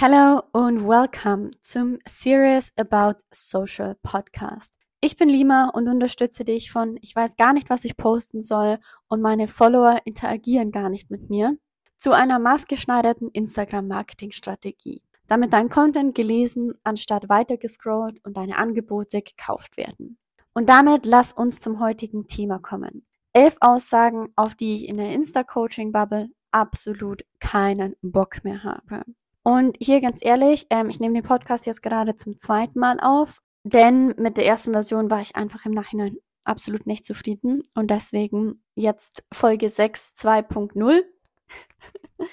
Hello und welcome zum Serious About Social Podcast. Ich bin Lima und unterstütze dich von ich weiß gar nicht, was ich posten soll und meine Follower interagieren gar nicht mit mir zu einer maßgeschneiderten Instagram-Marketing-Strategie, damit dein Content gelesen anstatt weitergescrollt und deine Angebote gekauft werden. Und damit lass uns zum heutigen Thema kommen. Elf Aussagen, auf die ich in der Insta-Coaching-Bubble absolut keinen Bock mehr habe. Und hier ganz ehrlich, ähm, ich nehme den Podcast jetzt gerade zum zweiten Mal auf, denn mit der ersten Version war ich einfach im Nachhinein absolut nicht zufrieden und deswegen jetzt Folge 6 2.0,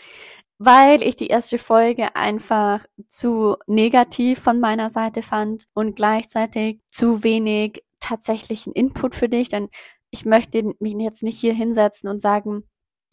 weil ich die erste Folge einfach zu negativ von meiner Seite fand und gleichzeitig zu wenig tatsächlichen Input für dich, denn ich möchte mich jetzt nicht hier hinsetzen und sagen,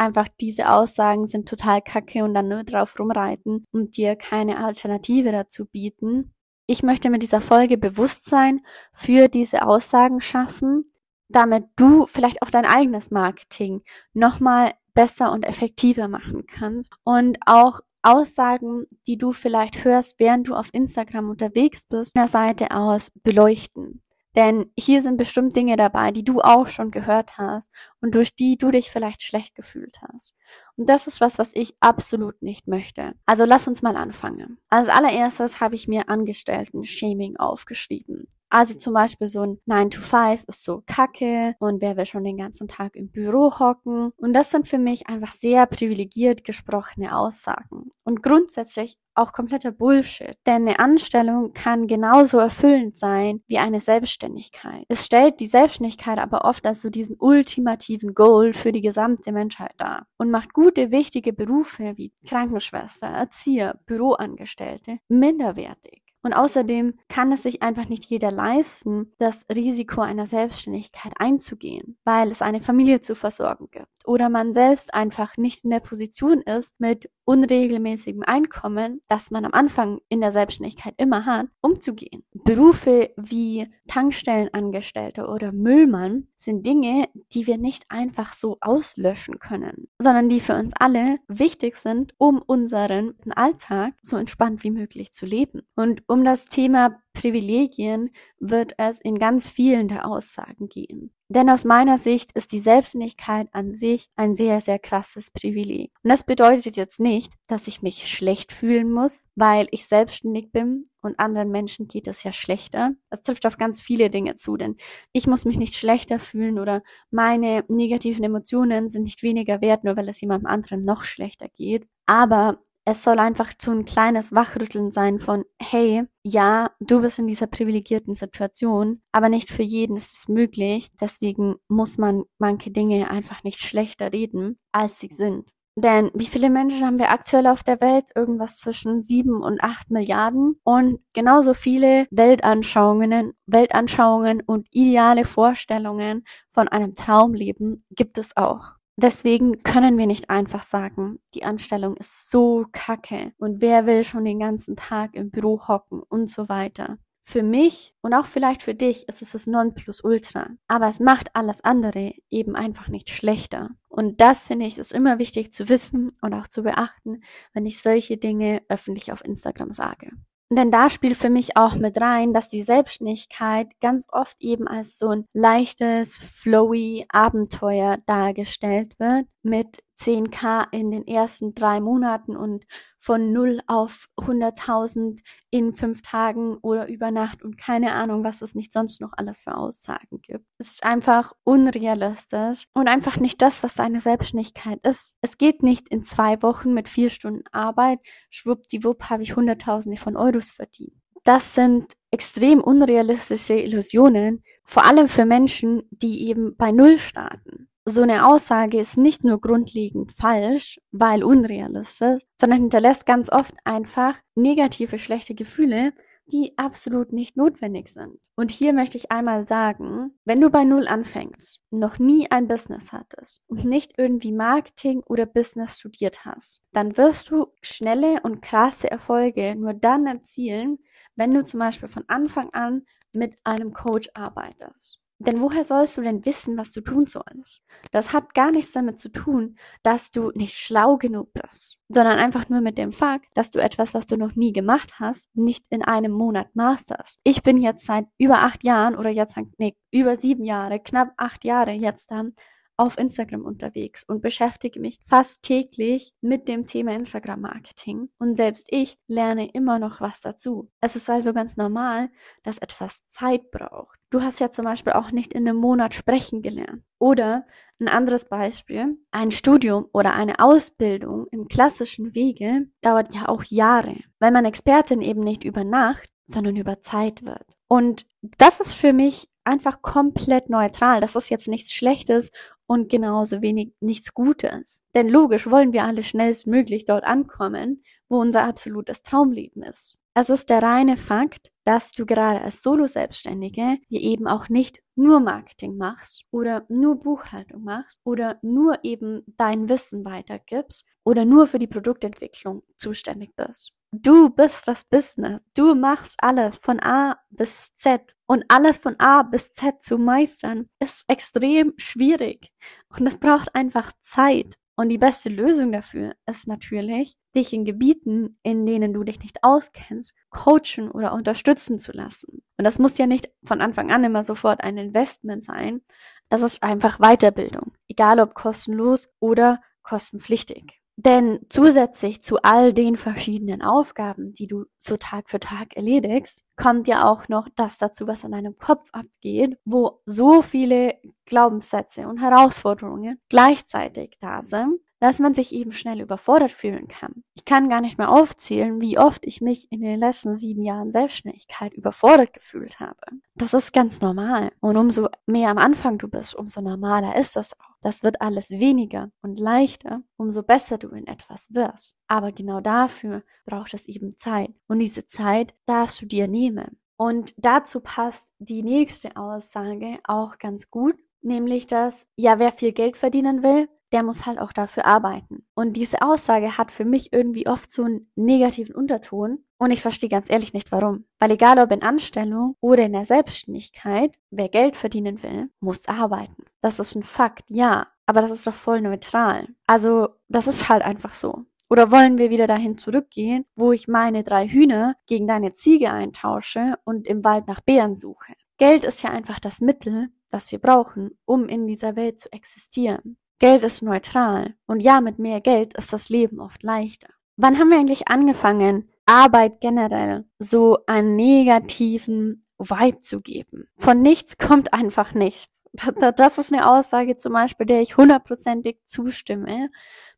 einfach diese Aussagen sind total kacke und dann nur drauf rumreiten und dir keine Alternative dazu bieten. Ich möchte mit dieser Folge Bewusstsein für diese Aussagen schaffen, damit du vielleicht auch dein eigenes Marketing nochmal besser und effektiver machen kannst und auch Aussagen, die du vielleicht hörst, während du auf Instagram unterwegs bist, von der Seite aus beleuchten. Denn hier sind bestimmt Dinge dabei, die du auch schon gehört hast und durch die du dich vielleicht schlecht gefühlt hast. Und das ist was, was ich absolut nicht möchte. Also lass uns mal anfangen. Als allererstes habe ich mir Angestellten-Shaming aufgeschrieben. Also zum Beispiel so ein 9 to 5 ist so kacke und wer will schon den ganzen Tag im Büro hocken. Und das sind für mich einfach sehr privilegiert gesprochene Aussagen. Und grundsätzlich auch kompletter Bullshit. Denn eine Anstellung kann genauso erfüllend sein wie eine Selbstständigkeit. Es stellt die Selbstständigkeit aber oft als so diesen ultimativen Goal für die gesamte Menschheit dar und macht gute, wichtige Berufe wie Krankenschwester, Erzieher, Büroangestellte minderwertig. Und außerdem kann es sich einfach nicht jeder leisten, das Risiko einer Selbstständigkeit einzugehen, weil es eine Familie zu versorgen gibt oder man selbst einfach nicht in der Position ist, mit unregelmäßigem Einkommen, das man am Anfang in der Selbstständigkeit immer hat, umzugehen. Berufe wie Tankstellenangestellte oder Müllmann sind Dinge, die wir nicht einfach so auslöschen können, sondern die für uns alle wichtig sind, um unseren Alltag so entspannt wie möglich zu leben. Und um das Thema Privilegien wird es in ganz vielen der Aussagen gehen. Denn aus meiner Sicht ist die Selbstständigkeit an sich ein sehr, sehr krasses Privileg. Und das bedeutet jetzt nicht, dass ich mich schlecht fühlen muss, weil ich selbstständig bin und anderen Menschen geht es ja schlechter. Das trifft auf ganz viele Dinge zu, denn ich muss mich nicht schlechter fühlen oder meine negativen Emotionen sind nicht weniger wert, nur weil es jemandem anderen noch schlechter geht. Aber es soll einfach so ein kleines Wachrütteln sein von, hey, ja, du bist in dieser privilegierten Situation, aber nicht für jeden ist es möglich. Deswegen muss man manche Dinge einfach nicht schlechter reden, als sie sind. Denn wie viele Menschen haben wir aktuell auf der Welt? Irgendwas zwischen sieben und acht Milliarden. Und genauso viele Weltanschauungen, Weltanschauungen und ideale Vorstellungen von einem Traumleben gibt es auch. Deswegen können wir nicht einfach sagen, die Anstellung ist so kacke und wer will schon den ganzen Tag im Büro hocken und so weiter. Für mich und auch vielleicht für dich ist es das Nonplusultra. Aber es macht alles andere eben einfach nicht schlechter. Und das finde ich ist immer wichtig zu wissen und auch zu beachten, wenn ich solche Dinge öffentlich auf Instagram sage. Denn da spielt für mich auch mit rein, dass die Selbstständigkeit ganz oft eben als so ein leichtes, flowy Abenteuer dargestellt wird mit 10k in den ersten drei Monaten und von 0 auf 100.000 in fünf Tagen oder über Nacht und keine Ahnung, was es nicht sonst noch alles für Aussagen gibt. Es ist einfach unrealistisch und einfach nicht das, was deine Selbstständigkeit ist. Es geht nicht in zwei Wochen mit vier Stunden Arbeit, schwuppdiwupp habe ich Hunderttausende von Euros verdient. Das sind extrem unrealistische Illusionen, vor allem für Menschen, die eben bei Null starten so eine Aussage ist nicht nur grundlegend falsch, weil unrealistisch, sondern hinterlässt ganz oft einfach negative, schlechte Gefühle, die absolut nicht notwendig sind. Und hier möchte ich einmal sagen, wenn du bei Null anfängst, noch nie ein Business hattest und nicht irgendwie Marketing oder Business studiert hast, dann wirst du schnelle und krasse Erfolge nur dann erzielen, wenn du zum Beispiel von Anfang an mit einem Coach arbeitest Denn woher sollst du denn wissen, was du tun sollst? Das hat gar nichts damit zu tun, dass du nicht schlau genug bist, sondern einfach nur mit dem Fakt, dass du etwas, was du noch nie gemacht hast, nicht in einem Monat masterst. Ich bin jetzt seit über acht Jahren oder jetzt, nee, über sieben Jahre, knapp acht Jahre jetzt dann auf Instagram unterwegs und beschäftige mich fast täglich mit dem Thema Instagram Marketing. Und selbst ich lerne immer noch was dazu. Es ist also ganz normal, dass etwas Zeit braucht. Du hast ja zum Beispiel auch nicht in einem Monat sprechen gelernt. Oder ein anderes Beispiel, ein Studium oder eine Ausbildung im klassischen Wege dauert ja auch Jahre, weil man Expertin eben nicht über Nacht, sondern über Zeit wird. Und das ist für mich einfach komplett neutral. Das ist jetzt nichts Schlechtes und genauso wenig nichts Gutes. Denn logisch wollen wir alle schnellstmöglich dort ankommen, wo unser absolutes Traumleben ist. Es ist der reine Fakt, dass du gerade als Solo-Selbstständige eben auch nicht nur Marketing machst oder nur Buchhaltung machst oder nur eben dein Wissen weitergibst oder nur für die Produktentwicklung zuständig bist. Du bist das Business. Du machst alles von A bis Z. Und alles von A bis Z zu meistern ist extrem schwierig. Und es braucht einfach Zeit. Und die beste Lösung dafür ist natürlich, dich in Gebieten, in denen du dich nicht auskennst, coachen oder unterstützen zu lassen. Und das muss ja nicht von Anfang an immer sofort ein Investment sein. Das ist einfach Weiterbildung. Egal ob kostenlos oder kostenpflichtig. Denn zusätzlich zu all den verschiedenen Aufgaben, die du so Tag für Tag erledigst, kommt ja auch noch das dazu, was an deinem Kopf abgeht, wo so viele Glaubenssätze und Herausforderungen gleichzeitig da sind, dass man sich eben schnell überfordert fühlen kann. Ich kann gar nicht mehr aufzählen, wie oft ich mich in den letzten sieben Jahren Selbstständigkeit überfordert gefühlt habe. Das ist ganz normal. Und umso mehr am Anfang du bist, umso normaler ist das auch. Das wird alles weniger und leichter, umso besser du in etwas wirst. Aber genau dafür braucht es eben Zeit. Und diese Zeit darfst du dir nehmen. Und dazu passt die nächste Aussage auch ganz gut, nämlich dass, ja, wer viel Geld verdienen will, der muss halt auch dafür arbeiten. Und diese Aussage hat für mich irgendwie oft so einen negativen Unterton. Und ich verstehe ganz ehrlich nicht warum. Weil egal ob in Anstellung oder in der Selbstständigkeit, wer Geld verdienen will, muss arbeiten. Das ist ein Fakt, ja. Aber das ist doch voll neutral. Also, das ist halt einfach so. Oder wollen wir wieder dahin zurückgehen, wo ich meine drei Hühner gegen deine Ziege eintausche und im Wald nach Bären suche? Geld ist ja einfach das Mittel, das wir brauchen, um in dieser Welt zu existieren. Geld ist neutral. Und ja, mit mehr Geld ist das Leben oft leichter. Wann haben wir eigentlich angefangen, Arbeit generell so einen negativen Vibe zu geben? Von nichts kommt einfach nichts. Das ist eine Aussage zum Beispiel, der ich hundertprozentig zustimme.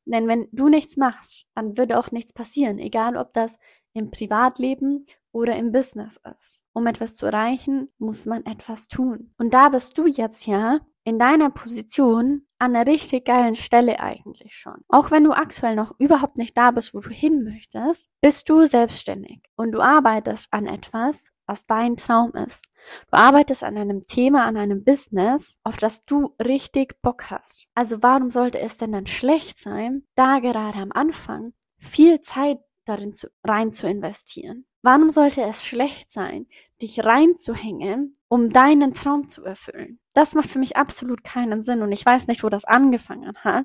Denn wenn du nichts machst, dann würde auch nichts passieren, egal ob das im Privatleben oder im Business ist. Um etwas zu erreichen, muss man etwas tun. Und da bist du jetzt ja in deiner Position an einer richtig geilen Stelle eigentlich schon. Auch wenn du aktuell noch überhaupt nicht da bist, wo du hin möchtest, bist du selbstständig und du arbeitest an etwas, was dein Traum ist. Du arbeitest an einem Thema, an einem Business, auf das du richtig Bock hast. Also warum sollte es denn dann schlecht sein, da gerade am Anfang viel Zeit darin zu, rein zu investieren? Warum sollte es schlecht sein, dich reinzuhängen, um deinen Traum zu erfüllen? Das macht für mich absolut keinen Sinn und ich weiß nicht, wo das angefangen hat,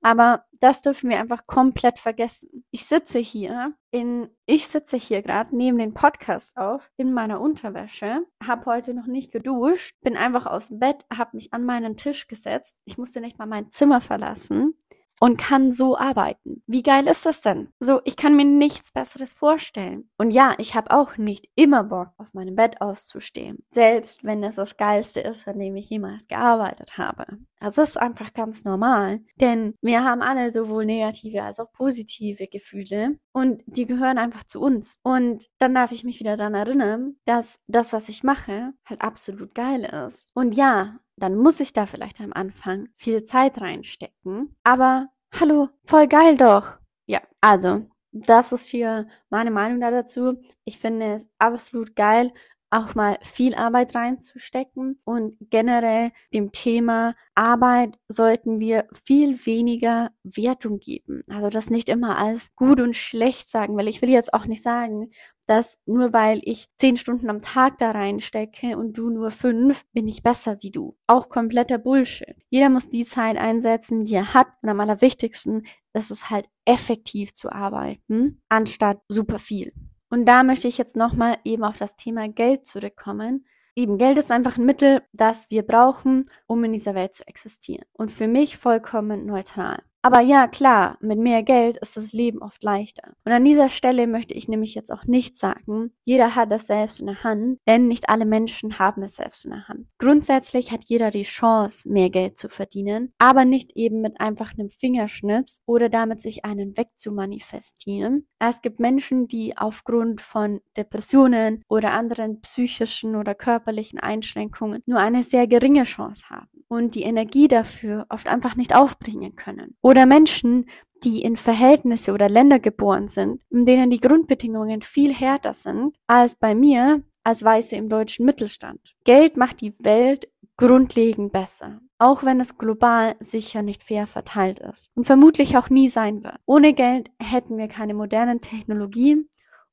aber das dürfen wir einfach komplett vergessen. Ich sitze hier in, ich sitze hier gerade neben den Podcast auf in meiner Unterwäsche, habe heute noch nicht geduscht, bin einfach aus dem Bett, habe mich an meinen Tisch gesetzt. Ich musste nicht mal mein Zimmer verlassen und kann so arbeiten. Wie geil ist das denn? So, ich kann mir nichts Besseres vorstellen. Und ja, ich habe auch nicht immer Bock, auf meinem Bett auszustehen. Selbst wenn es das Geilste ist, an dem ich jemals gearbeitet habe. Das ist einfach ganz normal. Denn wir haben alle sowohl negative als auch positive Gefühle. Und die gehören einfach zu uns. Und dann darf ich mich wieder daran erinnern, dass das, was ich mache, halt absolut geil ist. Und ja, dann muss ich da vielleicht am Anfang viel Zeit reinstecken. Aber hallo, voll geil doch. Ja, also, das ist hier meine Meinung dazu. Ich finde es absolut geil, auch mal viel Arbeit reinzustecken und generell dem Thema Arbeit sollten wir viel weniger Wertung geben. Also das nicht immer als gut und schlecht sagen, weil ich will jetzt auch nicht sagen, dass nur weil ich zehn Stunden am Tag da reinstecke und du nur fünf, bin ich besser wie du. Auch kompletter Bullshit. Jeder muss die Zeit einsetzen, die er hat. Und am allerwichtigsten ist es halt effektiv zu arbeiten, anstatt super viel. Und da möchte ich jetzt nochmal eben auf das Thema Geld zurückkommen. Eben, Geld ist einfach ein Mittel, das wir brauchen, um in dieser Welt zu existieren. Und für mich vollkommen neutral. Aber ja, klar, mit mehr Geld ist das Leben oft leichter. Und an dieser Stelle möchte ich nämlich jetzt auch nicht sagen, jeder hat das selbst in der Hand, denn nicht alle Menschen haben es selbst in der Hand. Grundsätzlich hat jeder die Chance, mehr Geld zu verdienen, aber nicht eben mit einfach einem Fingerschnips oder damit sich einen wegzumanifestieren. Es gibt Menschen, die aufgrund von Depressionen oder anderen psychischen oder körperlichen Einschränkungen nur eine sehr geringe Chance haben und die Energie dafür oft einfach nicht aufbringen können. Oder Menschen, die in Verhältnisse oder Länder geboren sind, in denen die Grundbedingungen viel härter sind als bei mir als Weiße im deutschen Mittelstand. Geld macht die Welt grundlegend besser, auch wenn es global sicher nicht fair verteilt ist und vermutlich auch nie sein wird. Ohne Geld hätten wir keine modernen Technologien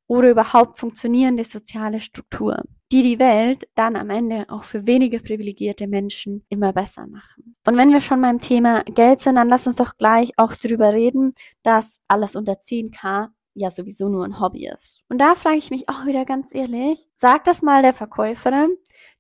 oder überhaupt funktionierende soziale Strukturen die die Welt dann am Ende auch für weniger privilegierte Menschen immer besser machen. Und wenn wir schon beim Thema Geld sind, dann lass uns doch gleich auch drüber reden, dass alles unter 10k ja sowieso nur ein Hobby ist. Und da frage ich mich auch wieder ganz ehrlich, sag das mal der Verkäuferin,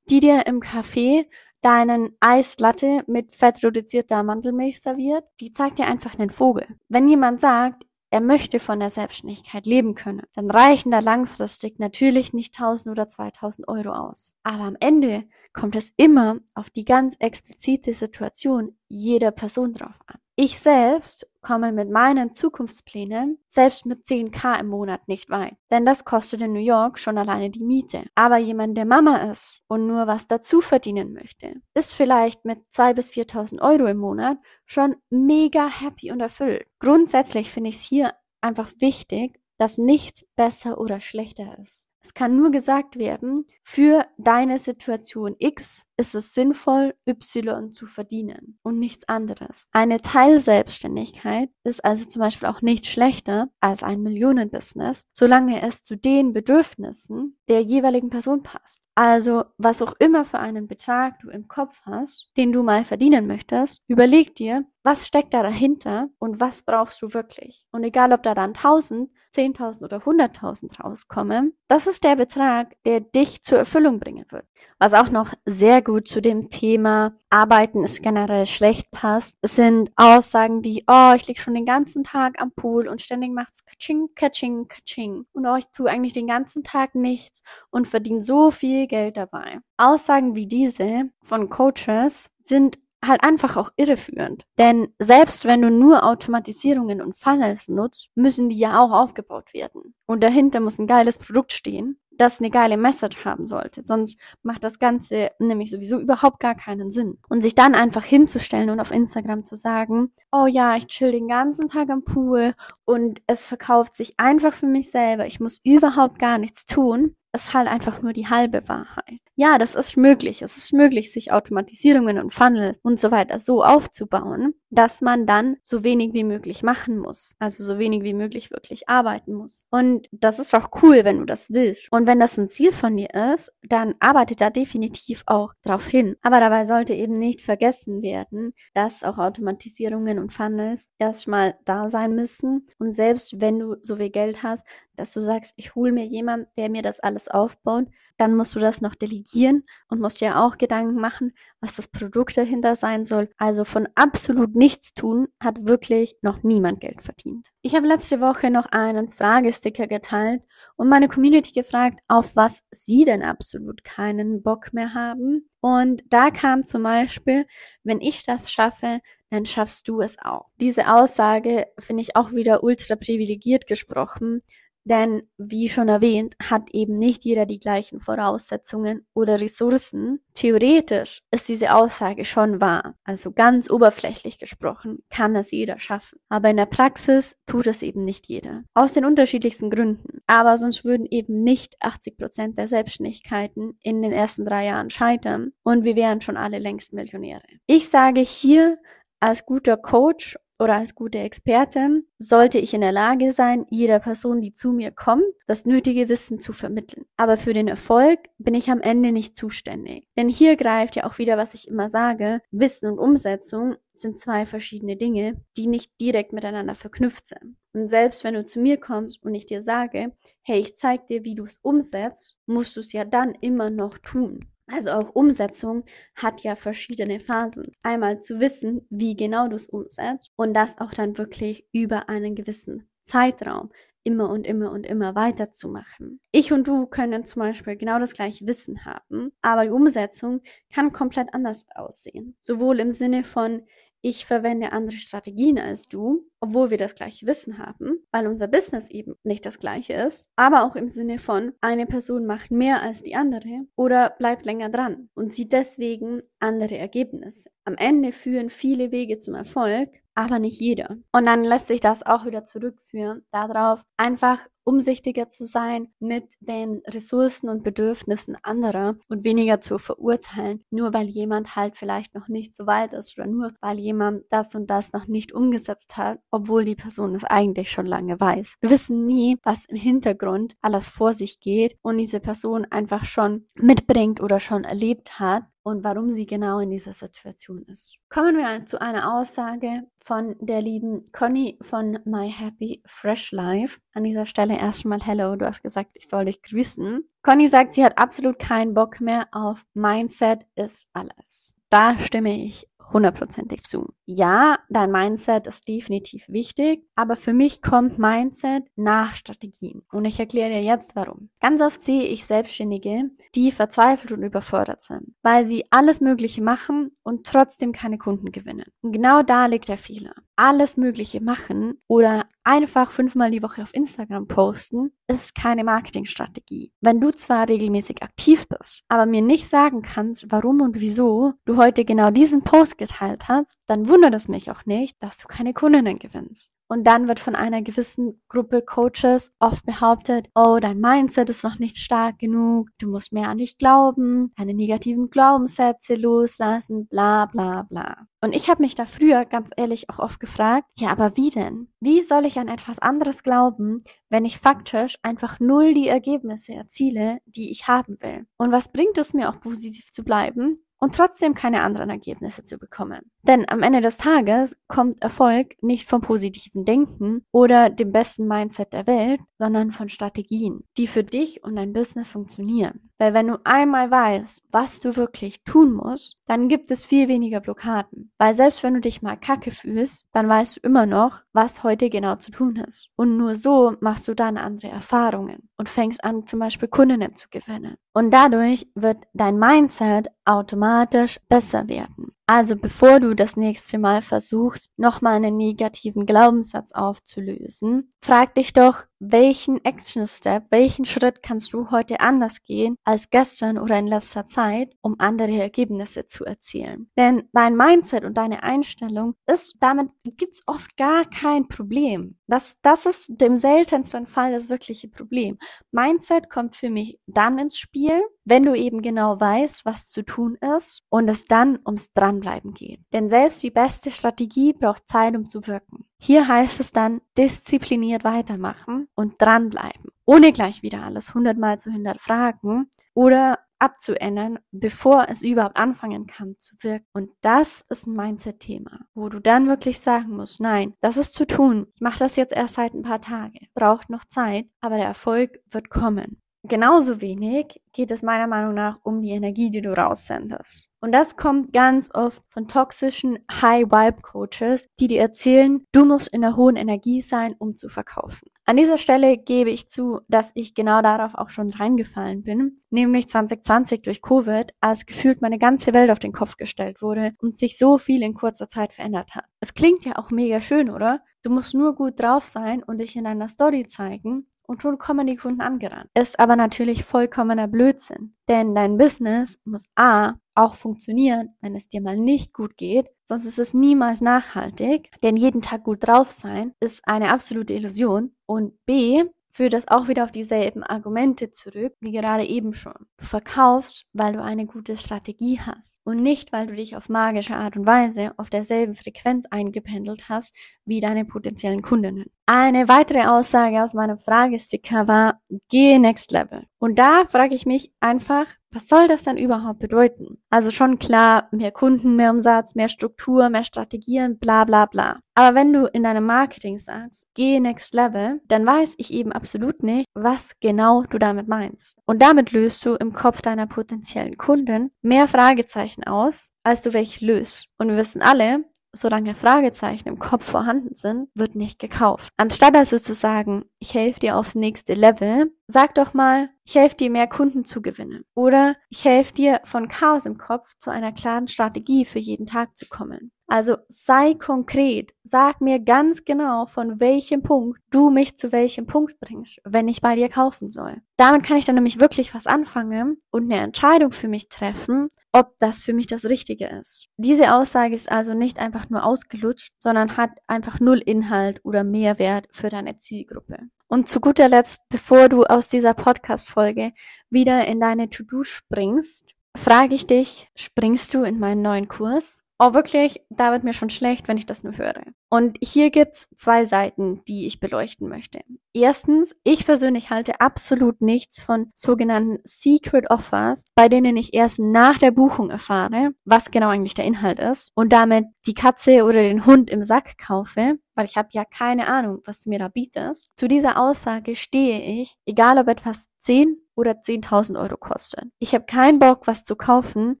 die dir im Café deinen Eislatte mit fettreduzierter Mandelmilch serviert, die zeigt dir einfach einen Vogel. Wenn jemand sagt, er möchte von der Selbstständigkeit leben können, dann reichen da langfristig natürlich nicht 1000 oder 2000 Euro aus. Aber am Ende kommt es immer auf die ganz explizite Situation jeder Person drauf an. Ich selbst komme mit meinen Zukunftsplänen selbst mit 10k im Monat nicht weit. Denn das kostet in New York schon alleine die Miete. Aber jemand, der Mama ist und nur was dazu verdienen möchte, ist vielleicht mit 2.000 bis 4.000 Euro im Monat schon mega happy und erfüllt. Grundsätzlich finde ich es hier einfach wichtig, dass nichts besser oder schlechter ist. Es kann nur gesagt werden, für deine Situation X ist es sinnvoll, Y zu verdienen und nichts anderes. Eine Teilselbstständigkeit ist also zum Beispiel auch nicht schlechter als ein Millionenbusiness, solange es zu den Bedürfnissen der jeweiligen Person passt. Also, was auch immer für einen Betrag du im Kopf hast, den du mal verdienen möchtest, überleg dir, was steckt da dahinter und was brauchst du wirklich. Und egal, ob da dann 1000, 10.000 oder 100.000 rauskommen, das ist der Betrag, der dich zur Erfüllung bringen wird. Was auch noch sehr gut zu dem Thema Arbeiten ist generell schlecht passt, sind Aussagen wie, oh, ich lieg schon den ganzen Tag am Pool und ständig macht's kaching, kaching, kaching. Und oh, ich tue eigentlich den ganzen Tag nichts und verdiene so viel Geld dabei. Aussagen wie diese von Coaches sind halt einfach auch irreführend. Denn selbst wenn du nur Automatisierungen und Funnels nutzt, müssen die ja auch aufgebaut werden. Und dahinter muss ein geiles Produkt stehen das eine geile Message haben sollte. Sonst macht das Ganze nämlich sowieso überhaupt gar keinen Sinn. Und sich dann einfach hinzustellen und auf Instagram zu sagen, oh ja, ich chill den ganzen Tag am Pool und es verkauft sich einfach für mich selber. Ich muss überhaupt gar nichts tun ist halt einfach nur die halbe Wahrheit. Ja, das ist möglich. Es ist möglich, sich Automatisierungen und Funnels und so weiter so aufzubauen, dass man dann so wenig wie möglich machen muss. Also so wenig wie möglich wirklich arbeiten muss. Und das ist auch cool, wenn du das willst. Und wenn das ein Ziel von dir ist, dann arbeitet da definitiv auch drauf hin. Aber dabei sollte eben nicht vergessen werden, dass auch Automatisierungen und Funnels erstmal da sein müssen. Und selbst wenn du so viel Geld hast, dass du sagst, ich hole mir jemand, der mir das alles aufbaut, dann musst du das noch delegieren und musst dir auch Gedanken machen, was das Produkt dahinter sein soll. Also von absolut nichts tun hat wirklich noch niemand Geld verdient. Ich habe letzte Woche noch einen Fragesticker geteilt und meine Community gefragt, auf was sie denn absolut keinen Bock mehr haben. Und da kam zum Beispiel, wenn ich das schaffe, dann schaffst du es auch. Diese Aussage finde ich auch wieder ultra privilegiert gesprochen, Denn, wie schon erwähnt, hat eben nicht jeder die gleichen Voraussetzungen oder Ressourcen. Theoretisch ist diese Aussage schon wahr. Also ganz oberflächlich gesprochen kann es jeder schaffen. Aber in der Praxis tut es eben nicht jeder. Aus den unterschiedlichsten Gründen. Aber sonst würden eben nicht 80 Prozent der Selbstständigkeiten in den ersten drei Jahren scheitern und wir wären schon alle längst Millionäre. Ich sage hier als guter Coach oder als gute Expertin sollte ich in der Lage sein, jeder Person, die zu mir kommt, das nötige Wissen zu vermitteln. Aber für den Erfolg bin ich am Ende nicht zuständig. Denn hier greift ja auch wieder, was ich immer sage, Wissen und Umsetzung sind zwei verschiedene Dinge, die nicht direkt miteinander verknüpft sind. Und selbst wenn du zu mir kommst und ich dir sage, hey, ich zeig dir, wie du es umsetzt, musst du es ja dann immer noch tun. Also auch Umsetzung hat ja verschiedene Phasen. Einmal zu wissen, wie genau du es umsetzt und das auch dann wirklich über einen gewissen Zeitraum immer und immer und immer weiterzumachen. Ich und du können zum Beispiel genau das gleiche Wissen haben, aber die Umsetzung kann komplett anders aussehen. Sowohl im Sinne von, ich verwende andere Strategien als du, obwohl wir das gleiche Wissen haben, weil unser Business eben nicht das gleiche ist, aber auch im Sinne von, eine Person macht mehr als die andere oder bleibt länger dran und sieht deswegen andere Ergebnisse. Am Ende führen viele Wege zum Erfolg, aber nicht jeder. Und dann lässt sich das auch wieder zurückführen darauf, einfach umsichtiger zu sein mit den Ressourcen und Bedürfnissen anderer und weniger zu verurteilen, nur weil jemand halt vielleicht noch nicht so weit ist oder nur weil jemand das und das noch nicht umgesetzt hat, obwohl die Person es eigentlich schon lange weiß. Wir wissen nie, was im Hintergrund alles vor sich geht und diese Person einfach schon mitbringt oder schon erlebt hat und warum sie genau in dieser Situation ist. Kommen wir zu einer Aussage von der lieben Conny von My Happy Fresh Life. An dieser Stelle erstmal Hello, du hast gesagt, ich soll dich grüßen. Conny sagt, sie hat absolut keinen Bock mehr auf Mindset ist alles. Da stimme ich hundertprozentig zu. Ja, dein Mindset ist definitiv wichtig, aber für mich kommt Mindset nach Strategien. Und ich erkläre dir jetzt warum. Ganz oft sehe ich Selbstständige, die verzweifelt und überfordert sind, weil sie alles Mögliche machen und trotzdem keine Kunden gewinnen. Und genau da liegt der Fehler. Alles Mögliche machen oder einfach fünfmal die Woche auf Instagram posten, ist keine Marketingstrategie. Wenn du zwar regelmäßig aktiv bist, aber mir nicht sagen kannst, warum und wieso du heute genau diesen Post geteilt hast, dann wundert es mich auch nicht, dass du keine Kundinnen gewinnst. Und dann wird von einer gewissen Gruppe Coaches oft behauptet, oh, dein Mindset ist noch nicht stark genug, du musst mehr an dich glauben, deine negativen Glaubenssätze loslassen, bla bla bla. Und ich habe mich da früher ganz ehrlich auch oft gefragt, ja, aber wie denn? Wie soll ich an etwas anderes glauben, wenn ich faktisch einfach null die Ergebnisse erziele, die ich haben will? Und was bringt es mir auch positiv zu bleiben, und trotzdem keine anderen Ergebnisse zu bekommen. Denn am Ende des Tages kommt Erfolg nicht vom positiven Denken oder dem besten Mindset der Welt, sondern von Strategien, die für dich und dein Business funktionieren. Weil wenn du einmal weißt, was du wirklich tun musst, dann gibt es viel weniger Blockaden. Weil selbst wenn du dich mal kacke fühlst, dann weißt du immer noch, was heute genau zu tun ist. Und nur so machst du dann andere Erfahrungen und fängst an, zum Beispiel Kundinnen zu gewinnen. Und dadurch wird dein Mindset automatisch besser werden. Also bevor du das nächste Mal versuchst, nochmal einen negativen Glaubenssatz aufzulösen, frag dich doch, welchen Action Step, welchen Schritt kannst du heute anders gehen als gestern oder in letzter Zeit, um andere Ergebnisse zu erzielen. Denn dein Mindset und deine Einstellung ist, damit gibt's oft gar kein Problem. Das, das ist dem seltensten Fall das wirkliche Problem. Mindset kommt für mich dann ins Spiel, wenn du eben genau weißt, was zu tun ist und es dann ums Dranbleiben geht. Denn selbst die beste Strategie braucht Zeit, um zu wirken. Hier heißt es dann diszipliniert weitermachen und dranbleiben, ohne gleich wieder alles hundertmal zu hinterfragen oder abzuändern, bevor es überhaupt anfangen kann zu wirken. Und das ist ein Mindset-Thema, wo du dann wirklich sagen musst, nein, das ist zu tun. Ich mache das jetzt erst seit ein paar Tagen. Braucht noch Zeit, aber der Erfolg wird kommen. Genauso wenig geht es meiner Meinung nach um die Energie, die du raussendest. Und das kommt ganz oft von toxischen High-Vibe-Coaches, die dir erzählen, du musst in der hohen Energie sein, um zu verkaufen. An dieser Stelle gebe ich zu, dass ich genau darauf auch schon reingefallen bin, nämlich 2020 durch Covid, als gefühlt meine ganze Welt auf den Kopf gestellt wurde und sich so viel in kurzer Zeit verändert hat. Es klingt ja auch mega schön, oder? Du musst nur gut drauf sein und dich in deiner Story zeigen und schon kommen die Kunden angerannt. Ist aber natürlich vollkommener Blödsinn. Denn dein Business muss A auch funktionieren, wenn es dir mal nicht gut geht, sonst ist es niemals nachhaltig. Denn jeden Tag gut drauf sein ist eine absolute Illusion. Und B, führt das auch wieder auf dieselben Argumente zurück, wie gerade eben schon. Du verkaufst, weil du eine gute Strategie hast und nicht, weil du dich auf magische Art und Weise auf derselben Frequenz eingependelt hast wie deine potenziellen Kundinnen. Eine weitere Aussage aus meinem Fragesticker war, gehe next level. Und da frage ich mich einfach, was soll das denn überhaupt bedeuten? Also schon klar, mehr Kunden, mehr Umsatz, mehr Struktur, mehr Strategien, bla bla bla. Aber wenn du in deinem Marketing sagst, geh next level, dann weiß ich eben absolut nicht, was genau du damit meinst. Und damit löst du im Kopf deiner potenziellen Kunden mehr Fragezeichen aus, als du welche löst. Und wir wissen alle, solange Fragezeichen im Kopf vorhanden sind, wird nicht gekauft. Anstatt also zu sagen, ich helfe dir aufs nächste Level, sag doch mal, ich helfe dir mehr Kunden zu gewinnen. Oder ich helfe dir von Chaos im Kopf zu einer klaren Strategie für jeden Tag zu kommen. Also sei konkret, sag mir ganz genau, von welchem Punkt du mich zu welchem Punkt bringst, wenn ich bei dir kaufen soll. Damit kann ich dann nämlich wirklich was anfangen und eine Entscheidung für mich treffen, ob das für mich das Richtige ist. Diese Aussage ist also nicht einfach nur ausgelutscht, sondern hat einfach null Inhalt oder Mehrwert für deine Zielgruppe. Und zu guter Letzt, bevor du aus dieser Podcast-Folge wieder in deine To-Do springst, frage ich dich, springst du in meinen neuen Kurs? Oh, wirklich, da wird mir schon schlecht, wenn ich das nur höre. Und hier gibt's zwei Seiten, die ich beleuchten möchte. Erstens, ich persönlich halte absolut nichts von sogenannten Secret Offers, bei denen ich erst nach der Buchung erfahre, was genau eigentlich der Inhalt ist und damit die Katze oder den Hund im Sack kaufe, weil ich habe ja keine Ahnung, was du mir da bietest. Zu dieser Aussage stehe ich, egal ob etwas 10 oder 10.000 Euro kostet. Ich habe keinen Bock, was zu kaufen,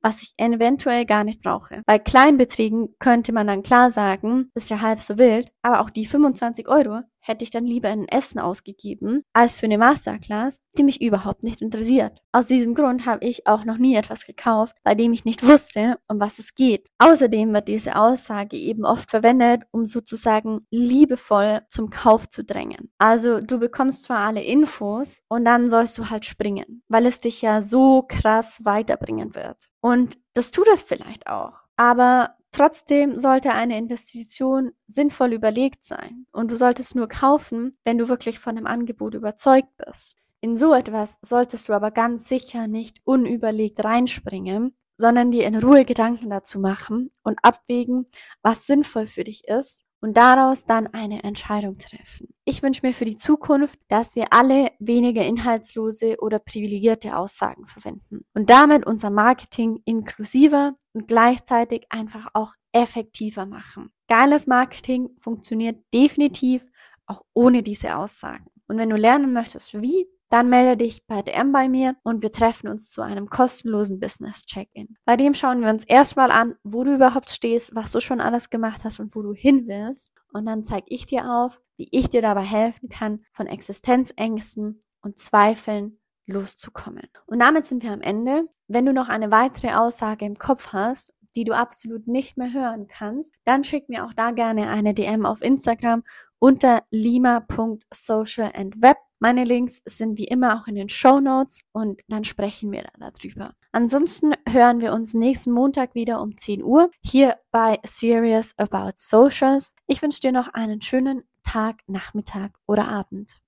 was ich eventuell gar nicht brauche. Bei Kleinbeträgen könnte man dann klar sagen, ist ja halb so wild, aber auch die 25 Euro hätte ich dann lieber in Essen ausgegeben, als für eine Masterclass, die mich überhaupt nicht interessiert. Aus diesem Grund habe ich auch noch nie etwas gekauft, bei dem ich nicht wusste, um was es geht. Außerdem wird diese Aussage eben oft verwendet, um sozusagen liebevoll zum Kauf zu drängen. Also du bekommst zwar alle Infos und dann sollst du halt springen, weil es dich ja so krass weiterbringen wird. Und das tut es vielleicht auch. Aber Trotzdem sollte eine Investition sinnvoll überlegt sein und du solltest nur kaufen, wenn du wirklich von dem Angebot überzeugt bist. In so etwas solltest du aber ganz sicher nicht unüberlegt reinspringen, sondern dir in Ruhe Gedanken dazu machen und abwägen, was sinnvoll für dich ist und daraus dann eine Entscheidung treffen. Ich wünsche mir für die Zukunft, dass wir alle weniger inhaltslose oder privilegierte Aussagen verwenden und damit unser Marketing inklusiver und gleichzeitig einfach auch effektiver machen. Geiles Marketing funktioniert definitiv auch ohne diese Aussagen. Und wenn du lernen möchtest, wie, dann melde dich bei DM bei mir und wir treffen uns zu einem kostenlosen Business Check-in. Bei dem schauen wir uns erstmal an, wo du überhaupt stehst, was du schon alles gemacht hast und wo du hin willst. Und dann zeige ich dir auf, wie ich dir dabei helfen kann, von Existenzängsten und Zweifeln loszukommen. Und damit sind wir am Ende. Wenn du noch eine weitere Aussage im Kopf hast, die du absolut nicht mehr hören kannst, dann schick mir auch da gerne eine DM auf Instagram unter lima.socialandweb. Meine Links sind wie immer auch in den Show Notes und dann sprechen wir da darüber. Ansonsten hören wir uns nächsten Montag wieder um 10 Uhr hier bei Serious About Socials. Ich wünsche dir noch einen schönen Tag, Nachmittag oder Abend.